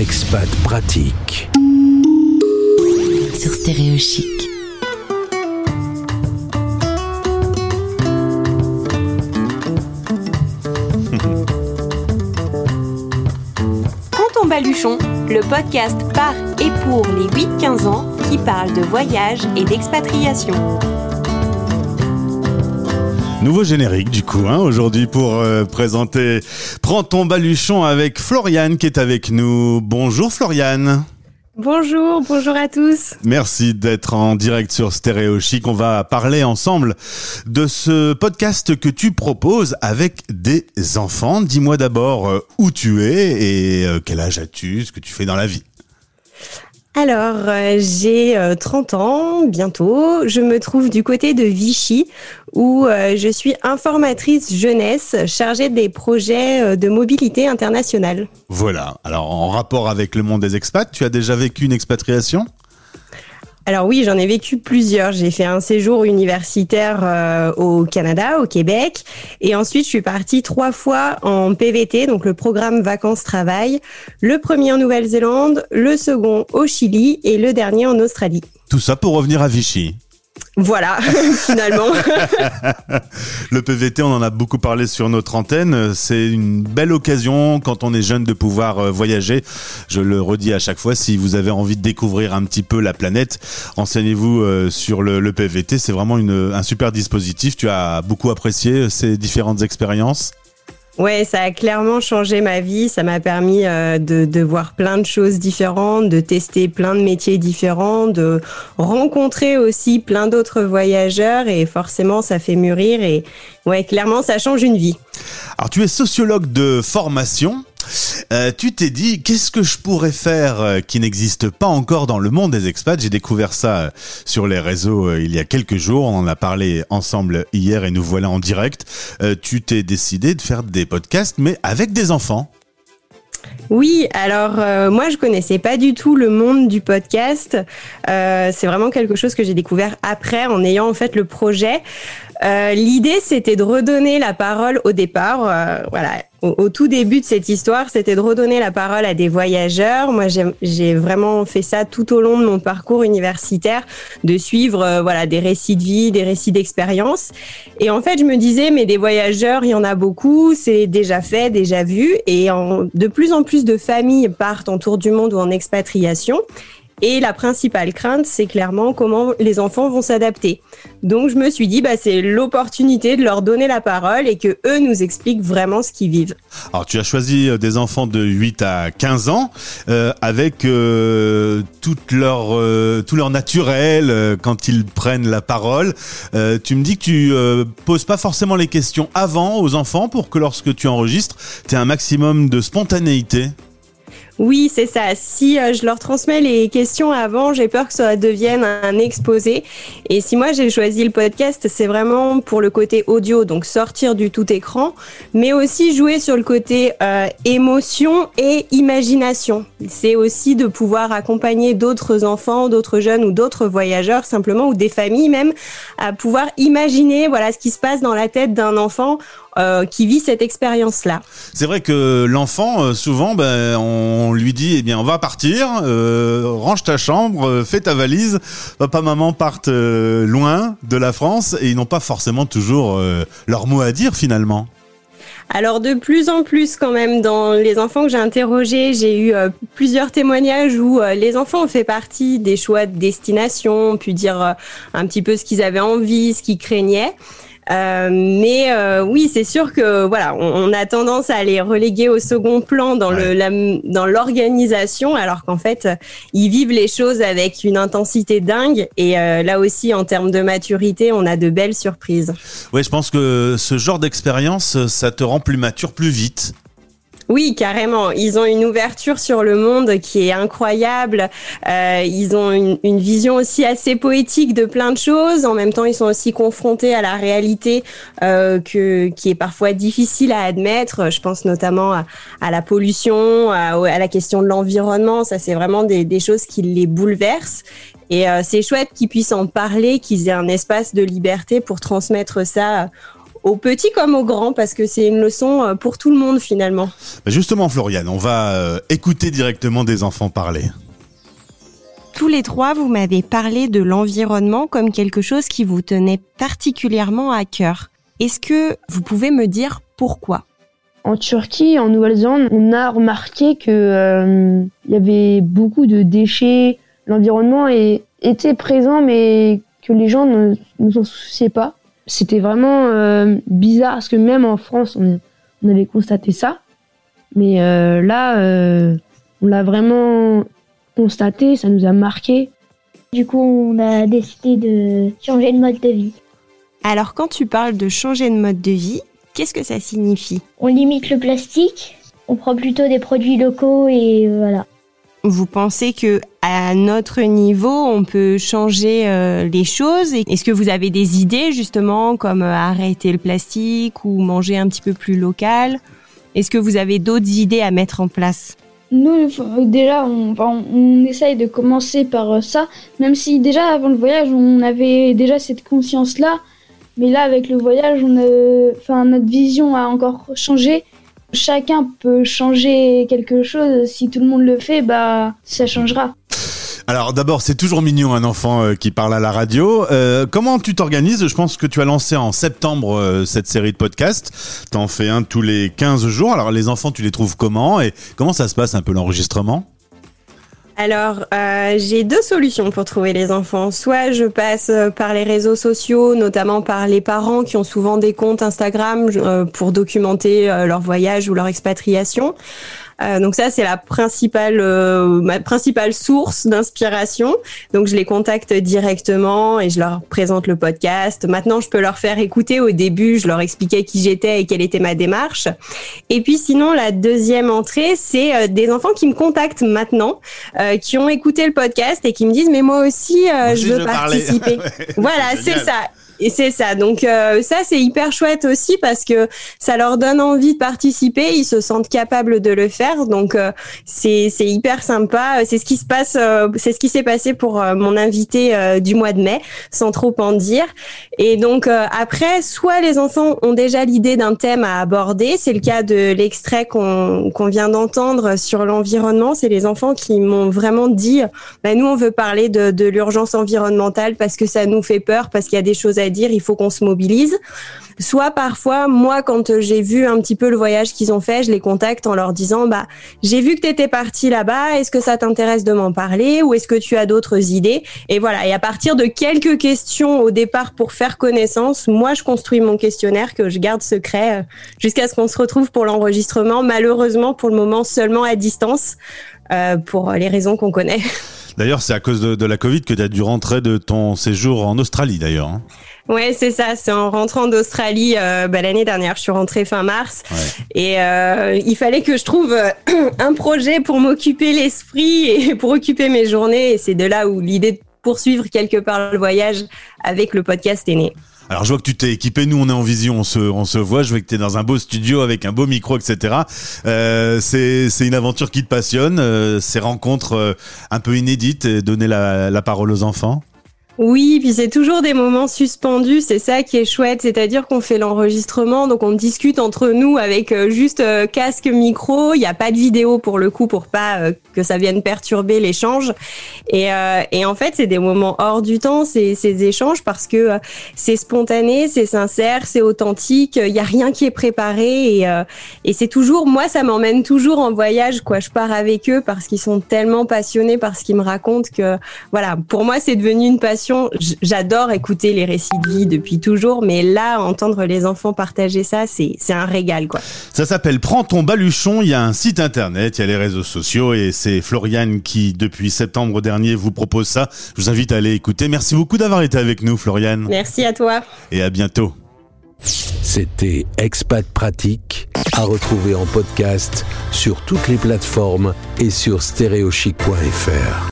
Expat pratique. Sur Stéréo Chic. Canton Baluchon, le podcast par et pour les 8-15 ans qui parle de voyage et d'expatriation. Nouveau générique du coup, hein, aujourd'hui pour euh, présenter Prends ton baluchon avec Floriane qui est avec nous. Bonjour Floriane. Bonjour, bonjour à tous. Merci d'être en direct sur Stéréo Chic. On va parler ensemble de ce podcast que tu proposes avec des enfants. Dis-moi d'abord euh, où tu es et euh, quel âge as-tu, ce que tu fais dans la vie. Alors, euh, j'ai 30 ans bientôt. Je me trouve du côté de Vichy où euh, je suis informatrice jeunesse chargée des projets euh, de mobilité internationale. Voilà. Alors, en rapport avec le monde des expats, tu as déjà vécu une expatriation? Alors oui, j'en ai vécu plusieurs. J'ai fait un séjour universitaire euh, au Canada, au Québec, et ensuite je suis partie trois fois en PVT, donc le programme vacances-travail. Le premier en Nouvelle-Zélande, le second au Chili et le dernier en Australie. Tout ça pour revenir à Vichy. Voilà, finalement. le PVT, on en a beaucoup parlé sur notre antenne. C'est une belle occasion quand on est jeune de pouvoir euh, voyager. Je le redis à chaque fois, si vous avez envie de découvrir un petit peu la planète, renseignez-vous euh, sur le, PVT. C'est vraiment un super dispositif. Tu as beaucoup apprécié ces différentes expériences Ouais, ça a clairement changé ma vie. Ça m'a permis euh, de, de, voir plein de choses différentes, de tester plein de métiers différents, de rencontrer aussi plein d'autres voyageurs et forcément ça fait mûrir et ouais, clairement ça change une vie. Alors tu es sociologue de formation. Euh, tu t'es dit, qu'est-ce que je pourrais faire euh, qui n'existe pas encore dans le monde des expats? J'ai découvert ça euh, sur les réseaux il y a quelques jours. On en a parlé ensemble hier et nous voilà en direct. tu t'es décidé de faire des podcasts, mais avec des enfants. Oui, alors moi je connaissais pas du tout le monde du podcast. c'est vraiment quelque chose que j'ai découvert après en ayant en fait le projet. Euh, l'idée, c'était de redonner la parole au départ. Euh, voilà, au, tout début de cette histoire, c'était de redonner la parole à des voyageurs. Moi, j'ai vraiment fait ça tout au long de mon parcours universitaire, de suivre euh, voilà des récits de vie, des récits d'expérience. Et en fait, je me disais, mais des voyageurs, il y en a beaucoup, c'est déjà fait, déjà vu, et de plus en plus de familles partent en tour du monde ou en expatriation. Et la principale crainte, c'est clairement comment les enfants vont s'adapter. Donc je me suis dit, bah, c'est l'opportunité de leur donner la parole et que eux nous expliquent vraiment ce qu'ils vivent. Alors tu as choisi euh, des enfants de 8 à 15 ans euh, avec euh, toute leur, tout leur naturel quand ils prennent la parole. tu me dis que tu poses pas forcément les questions avant aux enfants pour que lorsque tu enregistres, tu aies un maximum de spontanéité. Oui, c'est ça. Si euh, je leur transmets les questions avant, j'ai peur que ça devienne un exposé. Et si moi j'ai choisi le podcast, c'est vraiment pour le côté audio, donc sortir du tout écran, mais aussi jouer sur le côté euh, émotion et imagination. C'est aussi de pouvoir accompagner d'autres enfants, d'autres jeunes ou d'autres voyageurs simplement, ou des familles même, à pouvoir imaginer voilà ce qui se passe dans la tête d'un enfant euh, qui vit cette expérience-là. C'est vrai que l'enfant, euh, souvent, ben, on lui dit, eh bien, on va partir, euh, range ta chambre, fais ta valise. Papa, maman partent loin de la France et ils n'ont pas forcément toujours leur mot à dire finalement. Alors de plus en plus quand même dans les enfants que j'ai interrogés, j'ai eu plusieurs témoignages où les enfants ont fait partie des choix de destination, ont pu dire un petit peu ce qu'ils avaient envie, ce qu'ils craignaient. Euh, mais euh, oui, c'est sûr que voilà, on, a tendance à les reléguer au second plan dans le dans l'organisation, alors qu'en fait, ils vivent les choses avec une intensité dingue. Et euh, là aussi, en termes de maturité, on a de belles surprises. Oui, je pense que ce genre d'expérience, ça te rend plus mature plus vite. Oui, carrément. Ils ont une ouverture sur le monde qui est incroyable. Euh, ils ont une, vision aussi assez poétique de plein de choses. En même temps, ils sont aussi confrontés à la réalité euh, que, qui est parfois difficile à admettre. Je pense notamment à, la pollution, à, la question de l'environnement. Ça, c'est vraiment des, des choses qui les bouleversent. Et euh, c'est chouette qu'ils puissent en parler, qu'ils aient un espace de liberté pour transmettre ça aux petits comme aux grands, parce que c'est une leçon pour tout le monde finalement. Bah, justement, Floriane, on va écouter directement des enfants parler. Tous les trois, vous m'avez parlé de l'environnement comme quelque chose qui vous tenait particulièrement à cœur. Est-ce que vous pouvez me dire pourquoi? En Turquie, en Nouvelle-Zélande, on a remarqué que euh, il y avait beaucoup de déchets, l'environnement était présent, mais que les gens ne, s'en souciaient pas. C'était vraiment euh, bizarre parce que même en France, on, avait constaté ça, mais euh, là, on l'a vraiment constaté, ça nous a marqué. Du coup, on a décidé de changer de mode de vie. Alors, quand tu parles de changer de mode de vie, Qu'est-ce que ça signifie? On limite le plastique, on prend plutôt des produits locaux et euh, voilà. Vous pensez que à notre niveau, on peut changer euh, les choses Est-ce que vous avez des idées justement comme euh, arrêter le plastique ou manger un petit peu plus local? Est-ce que vous avez d'autres idées à mettre en place? Nous, déjà, on, on, essaye de commencer par ça, même si déjà avant le voyage, on avait déjà cette conscience-là, mais là, avec le voyage, on enfin, notre vision a encore changé. Chacun peut changer quelque chose. Si tout le monde le fait, bah, ça changera. Alors d'abord, c'est toujours mignon un enfant euh, qui parle à la radio. Euh, comment tu t'organises? Je pense que tu as lancé en septembre euh, cette série de podcasts. T'en fais un tous les 15 jours. Alors les enfants, tu les trouves comment? Et comment ça se passe un peu l'enregistrement? Alors, j'ai deux solutions pour trouver les enfants. Soit je passe par les réseaux sociaux, notamment par les parents qui ont souvent des comptes Instagram pour documenter leur voyage ou leur expatriation. Euh, donc ça, c'est la principale, euh, ma principale source d'inspiration. Donc je les contacte directement et je leur présente le podcast. Maintenant, je peux leur faire écouter. Au début, je leur expliquais qui j'étais et quelle était ma démarche. Et puis sinon, la deuxième entrée, c'est euh, des enfants qui me contactent maintenant, qui ont écouté le podcast et qui me disent mais moi aussi, je veux participer. voilà, c'est ça. Et c'est ça. Donc euh, ça, c'est hyper chouette aussi parce que ça leur donne envie de participer. Ils se sentent capables de le faire. Donc euh, c'est c'est hyper sympa. C'est ce qui se passe. Euh, c'est ce qui s'est passé pour mon invité du mois de mai, sans trop en dire. Et donc après, soit les enfants ont déjà l'idée d'un thème à aborder. C'est le cas de l'extrait qu'on qu'on vient d'entendre sur l'environnement. C'est les enfants qui m'ont vraiment dit, bah, nous on veut parler de, de l'urgence environnementale parce que ça nous fait peur, parce qu'il y a des choses à dire il faut qu'on se mobilise. Soit parfois, moi, quand j'ai vu un petit peu le voyage qu'ils ont fait, je les contacte en leur disant, bah, j'ai vu que tu étais parti là-bas, est-ce que ça t'intéresse de m'en parler ou est-ce que tu as d'autres idées? Et voilà, et à partir de quelques questions au départ pour faire connaissance, moi, je construis mon questionnaire que je garde secret euh, jusqu'à ce qu'on se retrouve pour l'enregistrement, malheureusement pour le moment seulement à distance, euh, pour les raisons qu'on connaît. D'ailleurs, c'est à cause de, la Covid que tu as dû rentrer de ton séjour en Australie, d'ailleurs. Hein. Ouais, c'est ça. C'est en rentrant d'Australie euh, bah, l'année dernière. Je suis rentrée fin mars et euh, il fallait que je trouve euh, un projet pour m'occuper l'esprit et pour occuper mes journées. Et c'est de là où l'idée de poursuivre quelque part le voyage avec le podcast est née. Alors je vois que tu t'es équipé, nous on est en vision, on se, on se voit, je vois que tu es dans un beau studio avec un beau micro, etc. Euh, c'est une aventure qui te passionne, euh, ces rencontres euh, un peu inédites, donner la, la parole aux enfants oui, puis c'est toujours des moments suspendus, c'est ça qui est chouette, c'est-à-dire qu'on fait l'enregistrement, donc on discute entre nous avec euh, juste euh, casque, micro, il n'y a pas de vidéo pour le coup pour pas euh, que ça vienne perturber l'échange. Et, et en fait, c'est des moments hors du temps, ces, ces échanges, parce que c'est spontané, c'est sincère, c'est authentique, il n'y a rien qui est préparé et, et c'est toujours, moi, ça m'emmène toujours en voyage, quoi. Je pars avec eux parce qu'ils sont tellement passionnés par ce qu'ils me racontent que, voilà, pour moi, c'est devenu une passion J'adore écouter les récits de vie depuis toujours, mais là, entendre les enfants partager ça, c'est un régal, quoi. Ça s'appelle Prends ton baluchon. Il y a un site internet, il y a les réseaux sociaux et c'est Floriane qui, depuis septembre dernier, vous propose ça. Je vous invite à aller écouter. Merci beaucoup d'avoir été avec nous, Floriane. Merci à toi. Et à bientôt. C'était Expat Pratique, à retrouver en podcast sur toutes les plateformes et sur stéréochic.fr.